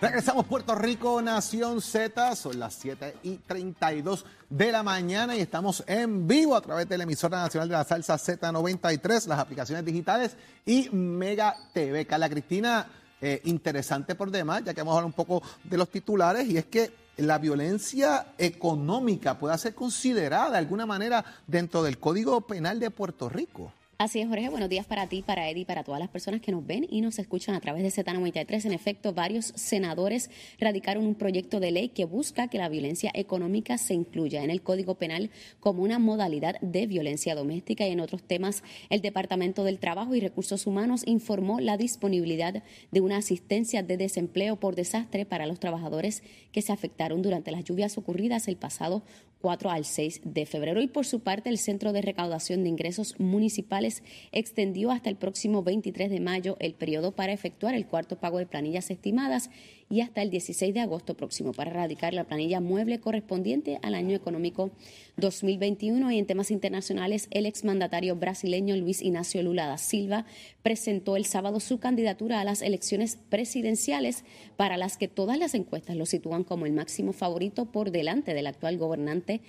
Regresamos Puerto Rico, Nación Z, son las 7 y 32 de la mañana y estamos en vivo a través de la emisora nacional de la salsa Z93, las aplicaciones digitales y Mega TV. Carla Cristina, eh, interesante por demás, ya que vamos a hablar un poco de los titulares y es que la violencia económica pueda ser considerada de alguna manera dentro del Código Penal de Puerto Rico. Así es, Jorge. Buenos días para ti, para Eddie, para todas las personas que nos ven y nos escuchan a través de Z93. En efecto, varios senadores radicaron un proyecto de ley que busca que la violencia económica se incluya en el Código Penal como una modalidad de violencia doméstica y en otros temas. El Departamento del Trabajo y Recursos Humanos informó la disponibilidad de una asistencia de desempleo por desastre para los trabajadores que se afectaron durante las lluvias ocurridas el pasado 4 al 6 de febrero. Y por su parte, el Centro de Recaudación de Ingresos Municipales extendió hasta el próximo 23 de mayo el periodo para efectuar el cuarto pago de planillas estimadas y hasta el 16 de agosto próximo para erradicar la planilla mueble correspondiente al año económico 2021. Y en temas internacionales, el exmandatario brasileño Luis Ignacio Lula da Silva presentó el sábado su candidatura a las elecciones presidenciales para las que todas las encuestas lo sitúan como el máximo favorito por delante del actual gobernante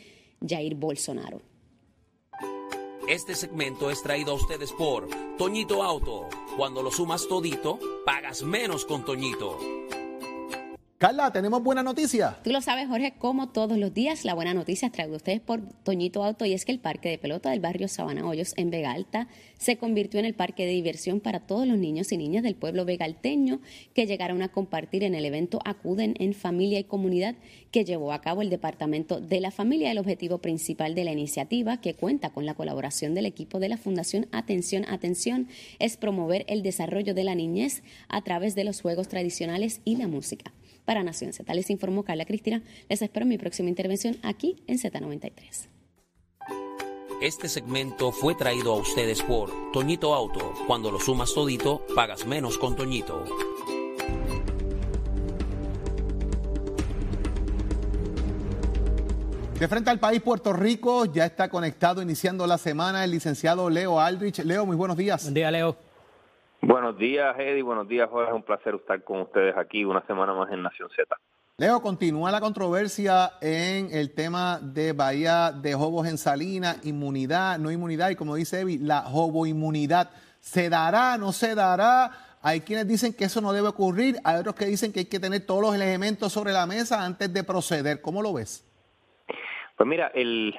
Jair Bolsonaro. Este segmento es traído a ustedes por Toñito Auto. Cuando lo sumas todito, pagas menos con Toñito. Carla, tenemos buena noticia. Tú lo sabes, Jorge, como todos los días, la buena noticia es traída ustedes por Toñito Auto y es que el parque de pelota del barrio Sabana Hoyos en Vega Alta se convirtió en el parque de diversión para todos los niños y niñas del pueblo vegalteño que llegaron a compartir en el evento Acuden en Familia y Comunidad que llevó a cabo el Departamento de la Familia. El objetivo principal de la iniciativa, que cuenta con la colaboración del equipo de la Fundación Atención, Atención, es promover el desarrollo de la niñez a través de los juegos tradicionales y la música para Nación Z. Les informó Carla Cristina. Les espero en mi próxima intervención aquí en Z93. Este segmento fue traído a ustedes por Toñito Auto. Cuando lo sumas todito, pagas menos con Toñito. De frente al país, Puerto Rico, ya está conectado iniciando la semana el licenciado Leo Aldrich. Leo, muy buenos días. Buen día, Leo. Buenos días, Eddie. Buenos días, Jorge. Es un placer estar con ustedes aquí una semana más en Nación Z. Leo, continúa la controversia en el tema de Bahía de Jobos en Salinas, inmunidad, no inmunidad, y como dice Evi, la joboinmunidad. ¿Se dará, no se dará? Hay quienes dicen que eso no debe ocurrir, hay otros que dicen que hay que tener todos los elementos sobre la mesa antes de proceder. ¿Cómo lo ves? Pues mira, el,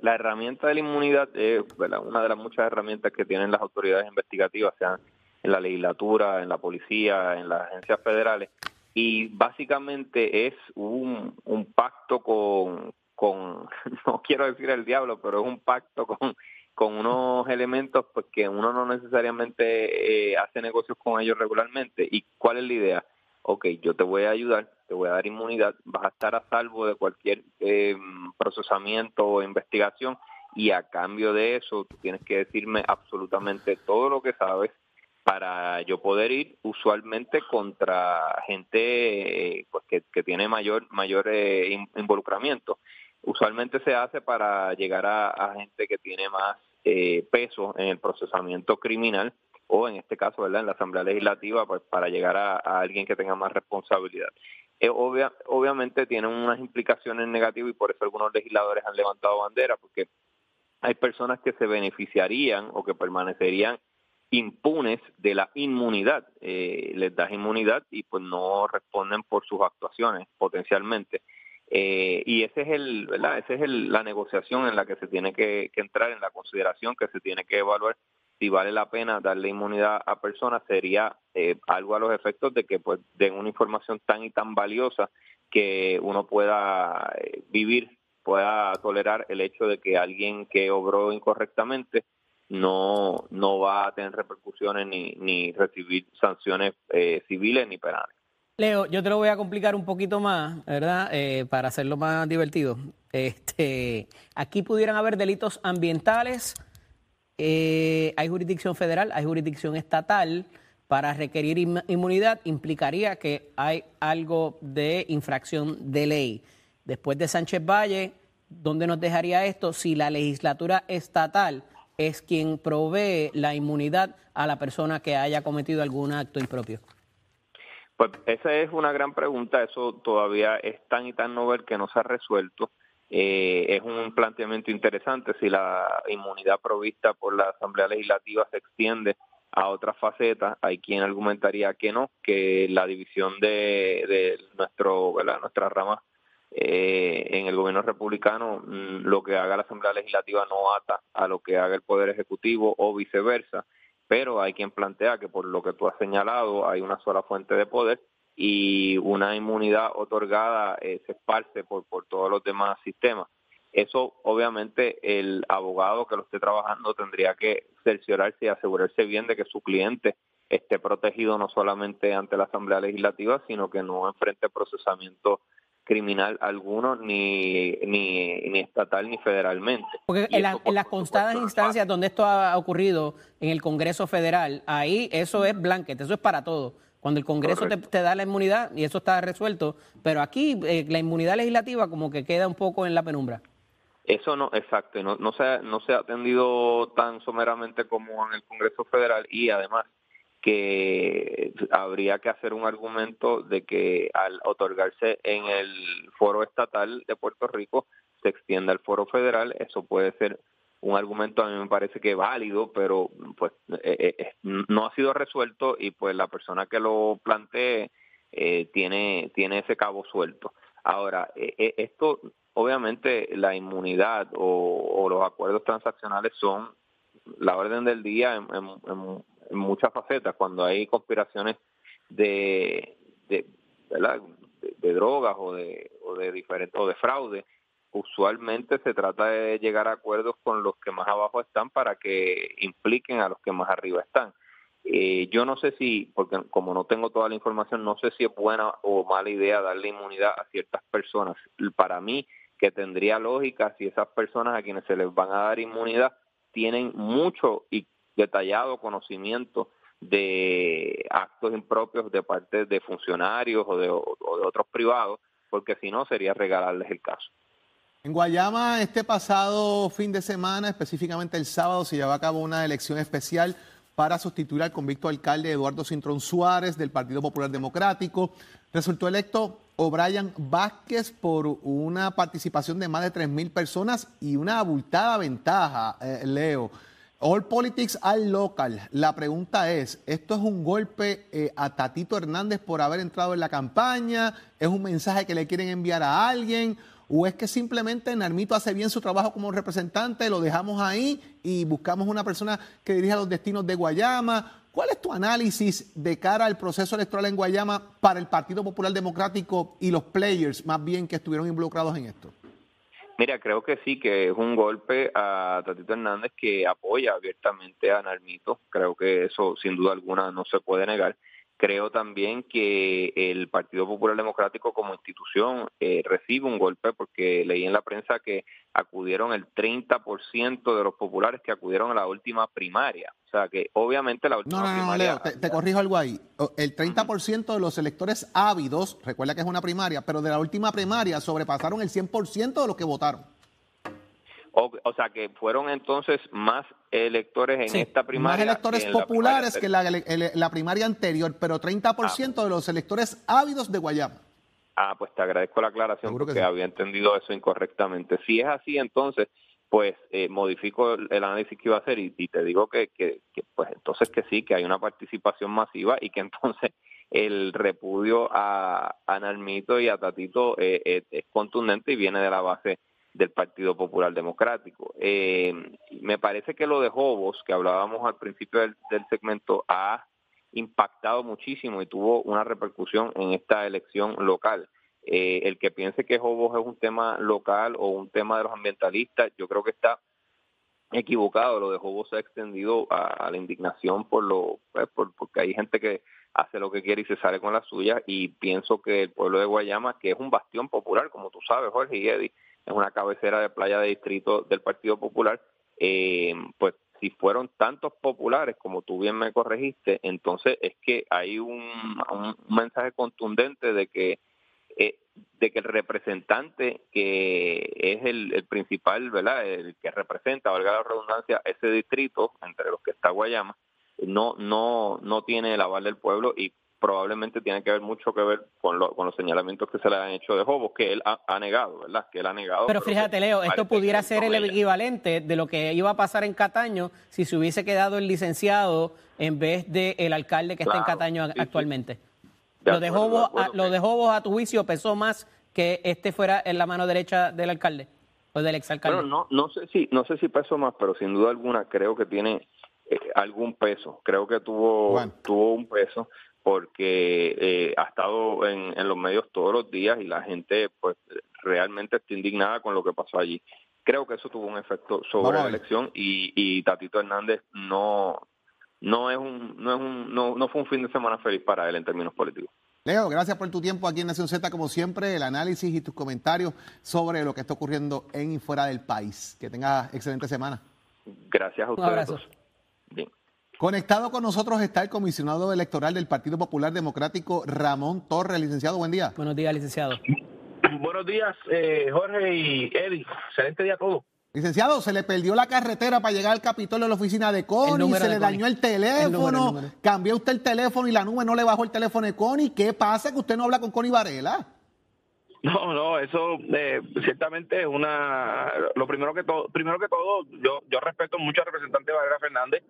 la herramienta de la inmunidad es una de las muchas herramientas que tienen las autoridades investigativas, sean en la legislatura, en la policía, en las agencias federales, y básicamente es un, pacto con, con, no quiero decir el diablo, pero es un pacto con, con unos elementos pues que uno no necesariamente eh, hace negocios con ellos regularmente. ¿Y cuál es la idea? Ok, yo te voy a ayudar, te voy a dar inmunidad, vas a estar a salvo de cualquier eh, procesamiento o investigación y a cambio de eso tú tienes que decirme absolutamente todo lo que sabes para yo poder ir usualmente contra gente eh, pues que, que, tiene mayor mayor eh, involucramiento. Usualmente se hace para llegar a, gente que tiene más eh, peso en el procesamiento criminal o en este caso, ¿verdad? En la Asamblea Legislativa, pues para llegar a, alguien que tenga más responsabilidad. obvia, obviamente tiene unas implicaciones negativas y por eso algunos legisladores han levantado bandera, porque hay personas que se beneficiarían o que permanecerían impunes de la inmunidad. Eh, les das inmunidad y pues no responden por sus actuaciones potencialmente. Eh, y ese es el, ¿verdad? Esa es el, la negociación en la que se tiene que, entrar, en la consideración que se tiene que evaluar si vale la pena darle inmunidad a personas sería eh, algo a los efectos de que pues den una información tan y tan valiosa que uno pueda vivir, pueda tolerar el hecho de que alguien que obró incorrectamente no, no va a tener repercusiones ni, ni recibir sanciones eh, civiles ni penales. Leo, yo te lo voy a complicar un poquito más, ¿verdad? Eh, para hacerlo más divertido. Este, aquí pudieran haber delitos ambientales, eh, hay jurisdicción federal, hay jurisdicción estatal. Para requerir inmunidad implicaría que hay algo de infracción de ley. Después de Sánchez Valle, ¿dónde nos dejaría esto si la legislatura estatal es quien provee la inmunidad a la persona que haya cometido algún acto impropio? Pues esa es una gran pregunta, eso todavía es tan y tan novel que no se ha resuelto. Eh, es un planteamiento interesante si la inmunidad provista por la Asamblea Legislativa se extiende a otras facetas. Hay quien argumentaría que no, que la división de, de nuestro, nuestra rama eh, en el gobierno republicano, mm, lo que haga la Asamblea Legislativa no ata a lo que haga el Poder Ejecutivo o viceversa pero hay quien plantea que por lo que tú has señalado hay una sola fuente de poder y una inmunidad otorgada eh, se esparce por, por todos los demás sistemas. Eso obviamente el abogado que lo esté trabajando tendría que cerciorarse y asegurarse bien de que su cliente esté protegido no solamente ante la Asamblea Legislativa, sino que no enfrente procesamiento criminal alguno, ni, ni, ni estatal ni federalmente. Porque en, las constadas instancias donde esto ha ocurrido en el Congreso Federal, ahí eso es blanquete, eso es para todo. Cuando el Congreso te, da la inmunidad y eso está resuelto, pero aquí eh, la inmunidad legislativa como que queda un poco en la penumbra. Eso no, exacto, no, no, se, no se ha atendido tan someramente como en el Congreso Federal y además que habría que hacer un argumento de que al otorgarse en el foro estatal de Puerto Rico se extienda al foro federal, eso puede ser un argumento a mí me parece que válido, pero pues eh, eh, eh, no ha sido resuelto y pues la persona que lo plantee tiene tiene ese cabo suelto. Ahora, esto obviamente la inmunidad o, los acuerdos transaccionales son la orden del día en, en muchas facetas, cuando hay conspiraciones de, de, de, drogas o de, o de diferente, o de fraude, usualmente se trata de llegar a acuerdos con los que más abajo están para que impliquen a los que más arriba están. Eh, yo no sé si, porque como no tengo toda la información, no sé si es buena o mala idea darle inmunidad a ciertas personas. Para mí, que tendría lógica si esas personas a quienes se les van a dar inmunidad tienen mucho y detallado conocimiento de actos impropios de parte de funcionarios o de, otros privados, porque si no sería regalarles el caso. En Guayama, este pasado fin de semana, específicamente el sábado, se llevó a cabo una elección especial para sustituir al convicto alcalde Eduardo Cintrón Suárez del Partido Popular Democrático. Resultó electo O'Brien Vázquez por una participación de más de 3.000 personas y una abultada ventaja, eh, Leo. All Politics al local. La pregunta es, ¿esto es un golpe eh, a Tatito Hernández por haber entrado en la campaña? ¿Es un mensaje que le quieren enviar a alguien? ¿O es que simplemente Narmito hace bien su trabajo como representante, lo dejamos ahí y buscamos una persona que dirija los destinos de Guayama? ¿Cuál es tu análisis de cara al proceso electoral en Guayama para el Partido Popular Democrático y los players más bien que estuvieron involucrados en esto? Mira, creo que sí, que es un golpe a Tatito Hernández que apoya abiertamente a Narmito. Creo que eso sin duda alguna no se puede negar. Creo también que el Partido Popular Democrático como institución eh, recibe un golpe porque leí en la prensa que acudieron el 30% de los populares que acudieron a la última primaria. O sea que obviamente la última no, no, primaria... No, Leo, te, corrijo algo ahí. El 30% de los electores ávidos, recuerda que es una primaria, pero de la última primaria sobrepasaron el 100% de los que votaron. O, sea que fueron entonces más electores en esta primaria. Más electores populares que la, primaria anterior, pero 30% de los electores ávidos de Guayama. Ah, pues te agradezco la aclaración porque había entendido eso incorrectamente. Si es así, entonces, pues eh, modifico el, análisis que iba a hacer y, te digo que, que, pues entonces que sí, que hay una participación masiva y que entonces el repudio a, a Nalmito y a Tatito eh, eh, es contundente y viene de la base del Partido Popular Democrático. Eh, me parece que lo de Jobos, que hablábamos al principio del, segmento, ha impactado muchísimo y tuvo una repercusión en esta elección local. Eh, el que piense que Jobos es un tema local o un tema de los ambientalistas, yo creo que está equivocado. Lo de Jobos se ha extendido a, la indignación por lo, pues, porque hay gente que hace lo que quiere y se sale con la suya y pienso que el pueblo de Guayama, que es un bastión popular, como tú sabes, Jorge y Eddie, es una cabecera de playa de distrito del Partido Popular, eh, pues si fueron tantos populares como tú bien me corregiste, entonces es que hay un, mensaje contundente de que eh, de que el representante que es el, principal, ¿verdad? El que representa, valga la redundancia, ese distrito entre los que está Guayama, no no no tiene el aval del pueblo y probablemente tiene que ver mucho que ver con, con los señalamientos que se le han hecho de Jobos, que él ha, negado, ¿verdad? Que él ha negado. Pero, fíjate, Leo, esto pudiera ser el equivalente de lo que iba a pasar en Cataño si se hubiese quedado el licenciado en vez del el alcalde que está en Cataño actualmente. lo, de Jobos, a, lo de Jobos, a tu juicio, pesó más que este fuera en la mano derecha del alcalde o del exalcalde. Bueno, no, no sé si no sé si pesó más, pero sin duda alguna creo que tiene eh, algún peso. Creo que tuvo tuvo un peso porque eh, ha estado en, en, los medios todos los días y la gente pues realmente está indignada con lo que pasó allí. Creo que eso tuvo un efecto sobre la elección y, y Tatito Hernández no no es un no es un no, no fue un fin de semana feliz para él en términos políticos. Leo, gracias por tu tiempo aquí en Nación Z, como siempre, el análisis y tus comentarios sobre lo que está ocurriendo en y fuera del país. Que tengas excelente semana. Gracias a ustedes. Conectado con nosotros está el comisionado electoral del Partido Popular Democrático, Ramón Torres. Licenciado, buen día. Buenos días, licenciado. Buenos días, eh, Jorge y Eddie. Excelente día a todos. Licenciado, se le perdió la carretera para llegar al Capitolio de la oficina de Connie, se le dañó el teléfono, cambió usted el teléfono y la nube no le bajó el teléfono de Connie. ¿Qué pasa que usted no habla con Connie Varela? No, no, eso eh, ciertamente es una. Lo primero que todo, primero que todo, yo yo respeto mucho al representante Varela Fernández,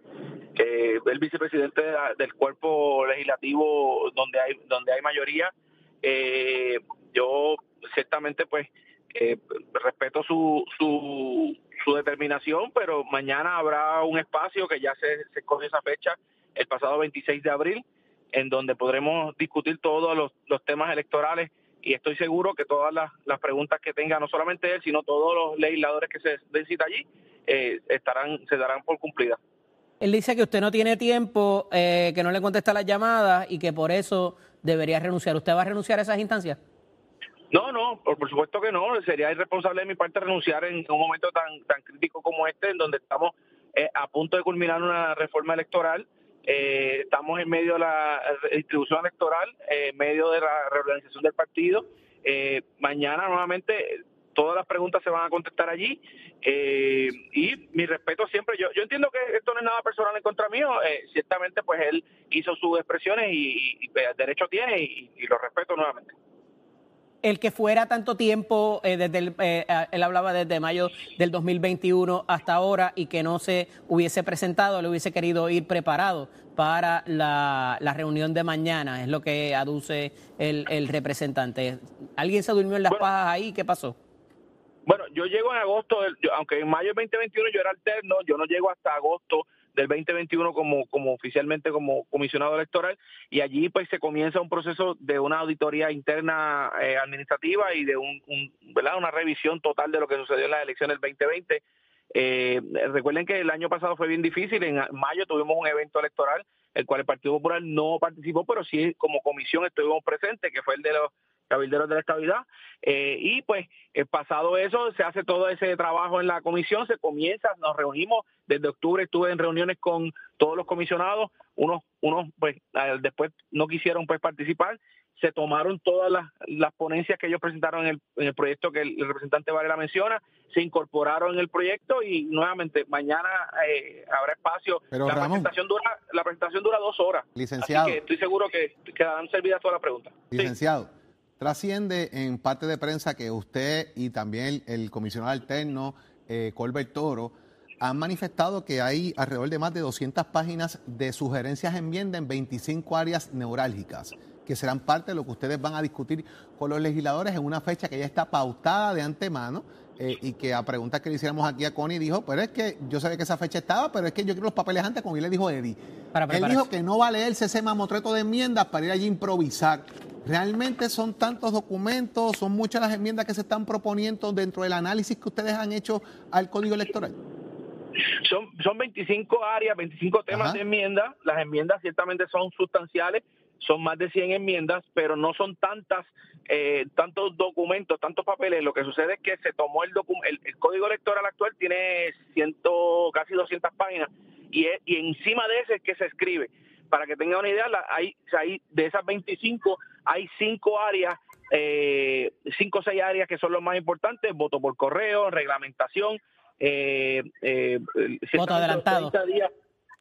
eh, el vicepresidente del cuerpo legislativo donde hay donde hay mayoría. Eh, yo ciertamente, pues eh, respeto su, su, su, determinación, pero mañana habrá un espacio que ya se, se escoge esa fecha, el pasado 26 de abril, en donde podremos discutir todos los, los temas electorales y estoy seguro que todas las, las, preguntas que tenga, no solamente él, sino todos los legisladores que se den cita allí, eh, estarán, se darán por cumplidas. Él dice que usted no tiene tiempo, eh, que no le contesta las llamadas y que por eso debería renunciar. ¿Usted va a renunciar a esas instancias? No, no, por, supuesto que no. Sería irresponsable de mi parte renunciar en un momento tan, tan crítico como este, en donde estamos eh, a punto de culminar una reforma electoral. Eh, estamos en medio de la distribución electoral, eh, en medio de la reorganización del partido. mañana nuevamente todas las preguntas se van a contestar allí y mi respeto siempre. Yo, yo entiendo que esto no es nada personal en contra mío. ciertamente, pues él hizo sus expresiones y, y, derecho tiene y lo respeto nuevamente el que fuera tanto tiempo, eh, desde el, eh, él hablaba desde mayo del 2021 hasta ahora y que no se hubiese presentado, le hubiese querido ir preparado para la, reunión de mañana, es lo que aduce el, el representante. ¿Alguien se durmió en las pajas ahí? ¿Qué pasó? Bueno, yo llego en agosto, aunque en mayo del 2021 yo era alterno, yo no llego hasta agosto del 2021 como, como oficialmente como comisionado electoral y allí pues se comienza un proceso de una auditoría interna eh, administrativa y de un, ¿verdad? una revisión total de lo que sucedió en las elecciones del 2020. Eh, recuerden que el año pasado fue bien difícil, en mayo tuvimos un evento electoral, el cual el Partido Popular no participó, pero sí como comisión estuvimos presentes, que fue el de los cabilderos de la estabilidad. Eh, y pues, eh, pasado eso, se hace todo ese trabajo en la comisión, se comienza, nos reunimos, desde octubre estuve en reuniones con todos los comisionados, unos, unos pues, después no quisieron pues participar, se tomaron todas las, las ponencias que ellos presentaron en el, proyecto que el, representante Varela menciona, se incorporaron en el proyecto y nuevamente mañana eh, habrá espacio. Pero la presentación dura la presentación dura dos horas. Licenciado. Así que estoy seguro que quedarán servidas todas las preguntas. Licenciado. Trasciende en parte de prensa que usted y también el, comisionado alterno, eh, Colbert Toro, han manifestado que hay alrededor de más de 200 páginas de sugerencias enmienda en 25 áreas neurálgicas, que serán parte de lo que ustedes van a discutir con los legisladores en una fecha que ya está pautada de antemano eh, y que a preguntas que le hiciéramos aquí a Connie dijo, pero es que yo sabía que esa fecha estaba, pero es que yo quiero los papeles antes, como él le dijo Eddie. él dijo que no va a leerse ese mamotreto de enmiendas para ir allí a improvisar. ¿Realmente son tantos documentos, son muchas las enmiendas que se están proponiendo dentro del análisis que ustedes han hecho al Código Electoral? Son, son 25 áreas, 25 temas de enmienda. Las enmiendas ciertamente son sustanciales, son más de 100 enmiendas, pero no son tantas, eh, tantos documentos, tantos papeles. Lo que sucede es que se tomó el, el, el Código Electoral actual, tiene ciento, casi 200 páginas, y, y encima de ese es que se escribe para que tengan una idea, hay, hay de esas 25, hay cinco áreas, eh, cinco o seis áreas que son los más importantes, voto por correo, reglamentación, eh, eh voto adelantado.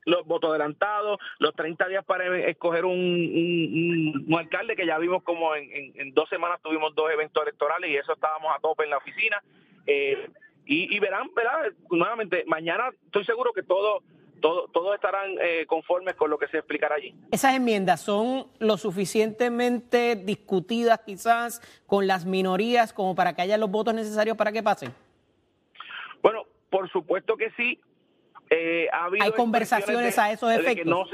los votos adelantados, los 30 días para escoger un, un, alcalde, que ya vimos como en, dos semanas tuvimos dos eventos electorales y eso estábamos a tope en la oficina. Eh, y, verán, ¿verdad? Nuevamente, mañana estoy seguro que todo, todo, todos estarán eh, conformes con lo que se explicará allí. ¿Esas enmiendas son lo suficientemente discutidas quizás con las minorías como para que haya los votos necesarios para que pasen? Bueno, por supuesto que sí. Eh, ha habido ¿Hay conversaciones a esos efectos?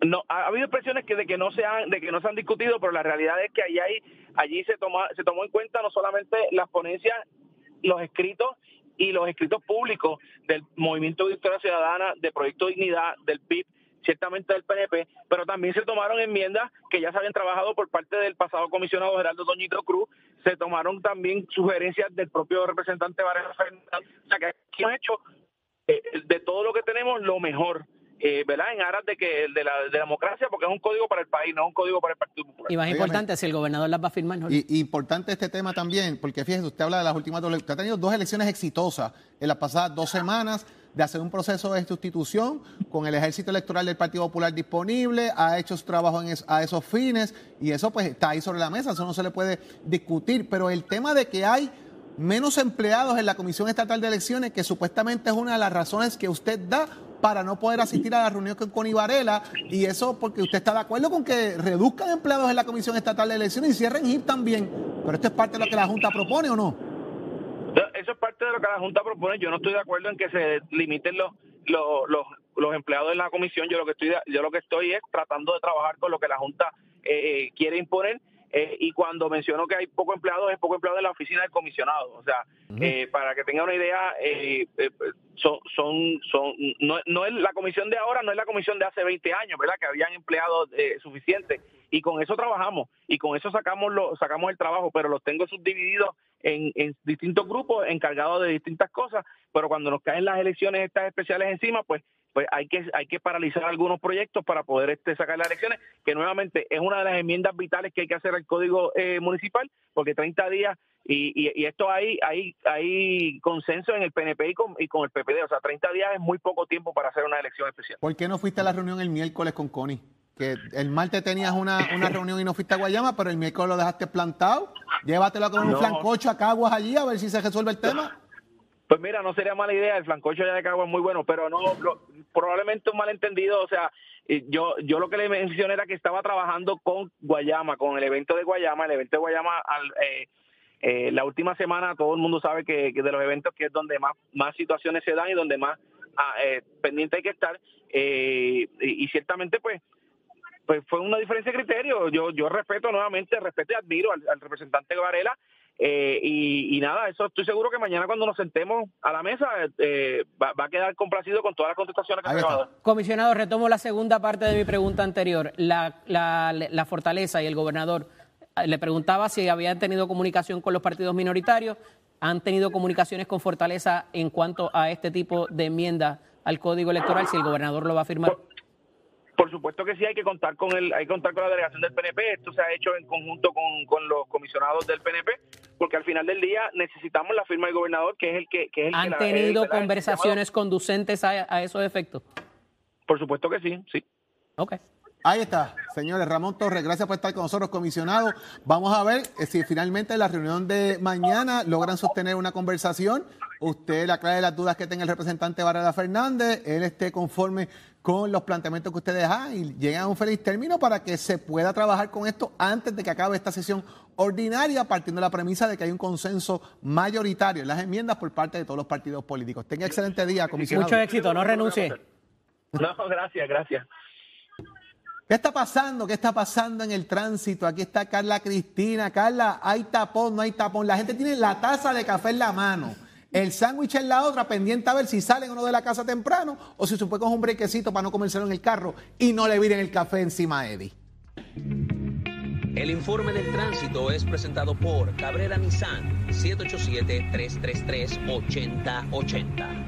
No, ha habido expresiones que de que no se han de que no se han discutido pero la realidad es que allí hay, allí se toma se tomó en cuenta no solamente las ponencias los escritos y los escritos públicos del Movimiento de Victoria Ciudadana, de Proyecto Dignidad, del PIB, ciertamente del PNP, pero también se tomaron enmiendas que ya se habían trabajado por parte del pasado comisionado Gerardo Doñito Cruz, se tomaron también sugerencias del propio representante Varela Fernández, o sea que aquí hemos hecho eh, de todo lo que tenemos lo mejor eh, ¿verdad? En aras de que de la, democracia, porque es un código para el país, no es un código para el Partido Popular. Y más importante, si el gobernador las va a firmar. Y, importante este tema también, porque fíjese, usted habla de las últimas dos, usted ha tenido dos elecciones exitosas en las pasadas dos semanas de hacer un proceso de sustitución con el ejército electoral del Partido Popular disponible, ha hecho su trabajo en a esos fines y eso pues está ahí sobre la mesa, eso no se le puede discutir, pero el tema de que hay menos empleados en la Comisión Estatal de Elecciones, que supuestamente es una de las razones que usted da para no poder asistir a la reunión con Connie y eso porque usted está de acuerdo con que reduzcan empleados en la Comisión Estatal de Elecciones y cierren HIP también. Pero esto es parte de lo que la Junta propone o no? Eso es parte de lo que la Junta propone. Yo no estoy de acuerdo en que se limiten los, los, los, empleados de la comisión. Yo lo que estoy yo lo que estoy es tratando de trabajar con lo que la Junta eh, eh, quiere imponer eh, y cuando menciono que hay poco empleados, es poco empleado en la oficina del comisionado. O sea, eh, para que tenga una idea, eh, son, son, son no, no, es la comisión de ahora, no es la comisión de hace 20 años, ¿verdad? Que habían empleados suficientes. Y con eso trabajamos y con eso sacamos lo, sacamos el trabajo, pero los tengo subdivididos en, en distintos grupos encargados de distintas cosas. Pero cuando nos caen las elecciones estas especiales encima, pues pues hay que hay que paralizar algunos proyectos para poder este sacar las elecciones, que nuevamente es una de las enmiendas vitales que hay que hacer al código eh, municipal, porque 30 días y, y, esto hay, hay hay consenso en el PNP y con, y con el PPD, o sea, 30 días es muy poco tiempo para hacer una elección especial. ¿Por qué no fuiste a la reunión el miércoles con Connie? Que el martes tenías una, una reunión y no fuiste a Guayama, pero el miércoles lo dejaste plantado. Llévatelo con un flancocho a Caguas allí a ver si se resuelve el tema. Pues mira, no sería mala idea, el flancocho ya de Caguas es muy bueno, pero no, probablemente un malentendido, o sea, yo yo lo que le mencioné era que estaba trabajando con Guayama, con el evento de Guayama, el evento de Guayama al, eh, eh, la última semana todo el mundo sabe que, de los eventos que es donde más más situaciones se dan y donde más ah, eh, pendiente hay que estar y, y, ciertamente pues pues fue una diferencia de criterio. Yo yo respeto nuevamente, respeto y admiro al, al representante Varela eh, y, nada, eso estoy seguro que mañana cuando nos sentemos a la mesa eh, va, a quedar complacido con todas las contestaciones que se van a dar. Comisionado, retomo la segunda parte de mi pregunta anterior. La, la, la Fortaleza y el gobernador eh, le preguntaba si habían tenido comunicación con los partidos minoritarios. ¿Han tenido comunicaciones con Fortaleza en cuanto a este tipo de enmienda al Código Electoral, si el gobernador lo va a firmar? Por supuesto que sí, hay que contar con el, hay que contar con la delegación del PNP. Esto se ha hecho en conjunto con, con los comisionados del PNP, porque al final del día necesitamos la firma del gobernador, que es el que, que es el ¿Han tenido conversaciones conducentes a, a esos efectos? Por supuesto que sí, sí. Ok. Ahí está, señores. Ramón Torres, gracias por estar con nosotros, comisionado. Vamos a ver eh, si finalmente en la reunión de mañana logran sostener una conversación. Usted le aclare las dudas que tenga el representante Varela Fernández, él esté conforme con los planteamientos que ustedes hagan y lleguen a un feliz término para que se pueda trabajar con esto antes de que acabe esta sesión ordinaria, partiendo de la premisa de que hay un consenso mayoritario en las enmiendas por parte de todos los partidos políticos. Tenga excelente día, comisionado. Mucho éxito, no renuncie. No, gracias, gracias. ¿Qué está pasando? ¿Qué está pasando en el tránsito? Aquí está Carla Cristina. Carla, ¿hay tapón? ¿No hay tapón? La gente tiene la taza de café en la mano, el sándwich en la otra, pendiente a ver si salen o no de la casa temprano o si se puede coger un brequecito para no comérselo en el carro y no le viren el café encima a Eddie. El informe del tránsito es presentado por Cabrera Nissan 787-333-8080.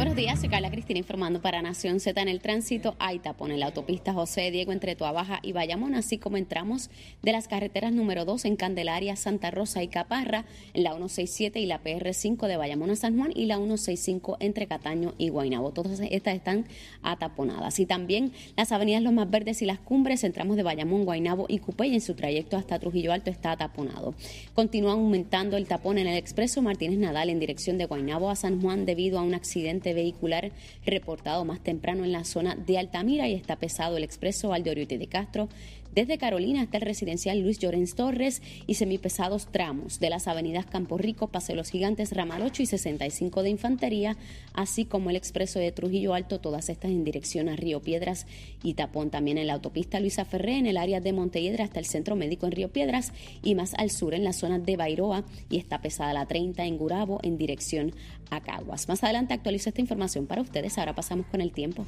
Buenos días, soy Carla Cristina informando para Nación Z en el tránsito. Hay tapón en la autopista José Diego entre Tuabaja y Bayamón, así como entramos de las carreteras número 2 en Candelaria, Santa Rosa y Caparra, en la 167 y la PR5 de Bayamón a San Juan y la 165 entre Cataño y Guaynabo. Todas estas están ataponadas. Y también las avenidas Los Más Verdes y las Cumbres, entramos de Bayamón, Guaynabo y Cupey en su trayecto hasta Trujillo Alto está ataponado. Continúa aumentando el tapón en el expreso Martínez Nadal en dirección de Guaynabo a San Juan debido a un accidente vehicular reportado más temprano en la zona de Altamira y está pesado el expreso Valdoriote de Castro desde Carolina hasta el residencial Luis Llorens Torres y semipesados tramos de las avenidas Campo Rico, Paseo Los Gigantes, Ramal 8 y 65 de Infantería, así como el expreso de Trujillo Alto, todas estas en dirección a Río Piedras y tapón también en la autopista Luisa Ferré en el área de Montelledra hasta el Centro Médico en Río Piedras y más al sur en la zona de Bairoa y está pesada la 30 en Gurabo en dirección a Caguas. Más adelante actualizo esta información para ustedes, ahora pasamos con el tiempo.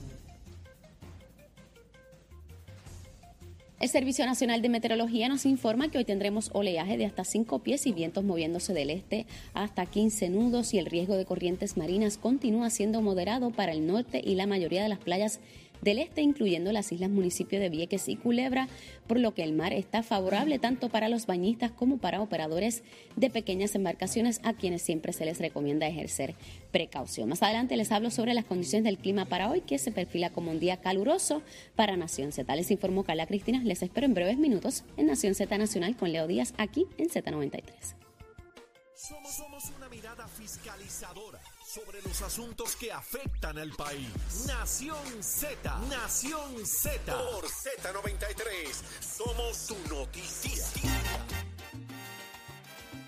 El Servicio Nacional de Meteorología nos informa que hoy tendremos oleaje de hasta 5 pies y vientos moviéndose del este hasta 15 nudos y el riesgo de corrientes marinas continúa siendo moderado para el norte y la mayoría de las playas del este, incluyendo las islas municipios de Vieques y Culebra, por lo que el mar está favorable tanto para los bañistas como para operadores de pequeñas embarcaciones a quienes siempre se les recomienda ejercer precaución. Más adelante les hablo sobre las condiciones del clima para hoy, que se perfila como un día caluroso para Nación Z. Les informó Carla Cristina. Les espero en breves minutos en Nación Z Nacional con Leo Díaz aquí en Z93. Somos, somos una mirada fiscalizadora sobre los asuntos que afectan al país. Nación Z, Nación Z. Por Z93, somos su noticia.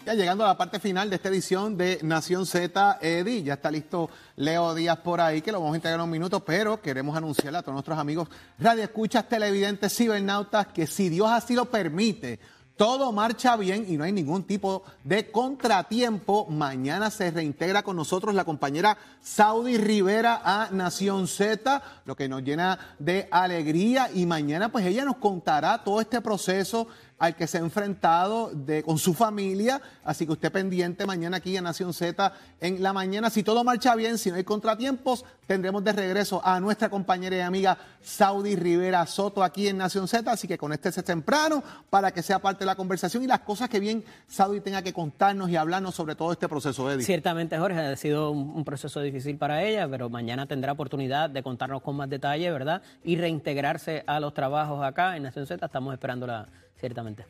Ya llegando a la parte final de esta edición de Nación Z, Eddie, ya está listo Leo Díaz por ahí, que lo vamos a entregar en un minuto, pero queremos anunciarle a todos nuestros amigos radioescuchas, televidentes, cibernautas, que si Dios así lo permite, todo marcha bien y no hay ningún tipo de contratiempo. Mañana se reintegra con nosotros la compañera Saudi Rivera a Nación Z, lo que nos llena de alegría y mañana pues ella nos contará todo este proceso al que se ha enfrentado con su familia. Así que usted pendiente mañana aquí en Nación Z en la mañana. Si todo marcha bien, si no hay contratiempos, tendremos de regreso a nuestra compañera y amiga Saudi Rivera Soto aquí en Nación Z. Así que conéctese temprano para que sea parte de la conversación y las cosas que bien Saudi tenga que contarnos y hablarnos sobre todo este proceso, Eddie. Ciertamente, Jorge, ha sido un, proceso difícil para ella, pero mañana tendrá oportunidad de contarnos con más detalle, ¿verdad? Y reintegrarse a los trabajos acá en Nación Z. Estamos esperándola ciertamente.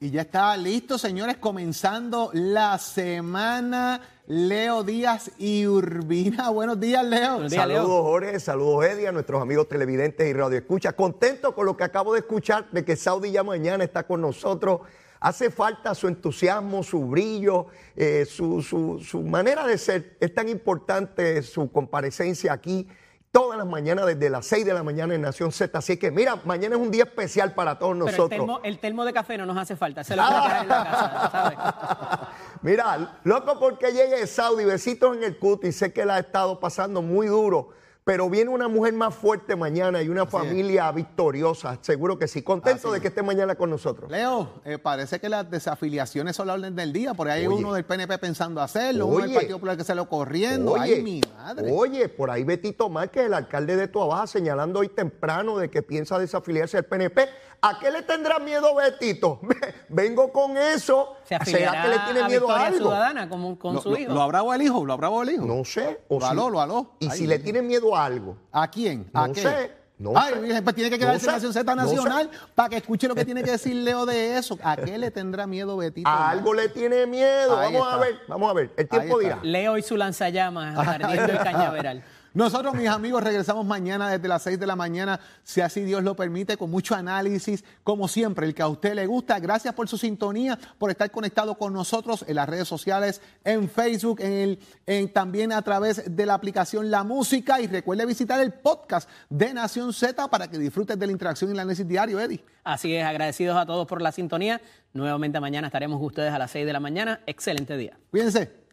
Y ya está listo, señores, comenzando la semana. Leo Díaz y Urbina. Buenos días, Leo. Buenos días, Saludos, Leo. Jorge. Saludos, Eddie, a nuestros amigos televidentes y radioescuchas. Contento con lo que acabo de escuchar de que Saudi ya mañana está con nosotros. Hace falta su entusiasmo, su brillo, eh, su, su- su manera de ser. Es tan importante su comparecencia aquí todas las mañanas, desde las 6 de la mañana en Nación Z. Así que, mira, mañana es un día especial para todos Pero el nosotros. termo, el termo de café no nos hace falta, se lo puede dejar en la casa, ¿sabes? Mira, loco porque llegue Saudi, besitos en el cuti, sé que la ha estado pasando muy duro, pero viene una mujer más fuerte mañana y una familia victoriosa, seguro que sí. Contento Así de que esté mañana con nosotros. Leo, eh, parece que las desafiliaciones son la orden del día. Por ahí hay Oye. uno del PNP pensando hacerlo, uno del Oye. Partido Popular que se lo corriendo. Ay, mi madre. oye, por ahí Betito Márquez, el alcalde de Tuabaja, señalando hoy temprano de que piensa desafiliarse del PNP. ¿A qué le tendrá miedo Betito? Vengo con eso. Se ¿Será que le tiene a miedo a algo? Ciudadana como, con lo, su lo- hijo. ¿Lo habrá o el hijo? ¿Lo habrá o el hijo? No sé. o Lo aló, lo aló. Y Ay, si le tiene miedo a algo. ¿A quién? ¿A No qué? sé, no Ay, sé. Pues tiene que No quedarse sé, en Nación Z no. Nacional para que escuche lo que tiene que decir Leo de eso. ¿A qué le tendrá miedo Betito? A algo le tiene miedo. Ahí vamos a ver, vamos a ver. El tiempo dirá. Leo y su lanzallamas ardiendo el cañaveral. Nosotros, mis amigos, regresamos mañana desde las 6 de la mañana, si así Dios lo permite, con mucho análisis, como siempre, el que a usted le gusta. Gracias por su sintonía, por estar conectado con nosotros en las redes sociales, en Facebook, en el, en- también a través de la aplicación La Música. Y recuerde visitar el podcast de Nación Z para que disfrutes de la interacción y el análisis diario, Eddie. Así es, agradecidos a todos por la sintonía. Nuevamente mañana estaremos ustedes a las 6 de la mañana. Excelente día. Cuídense.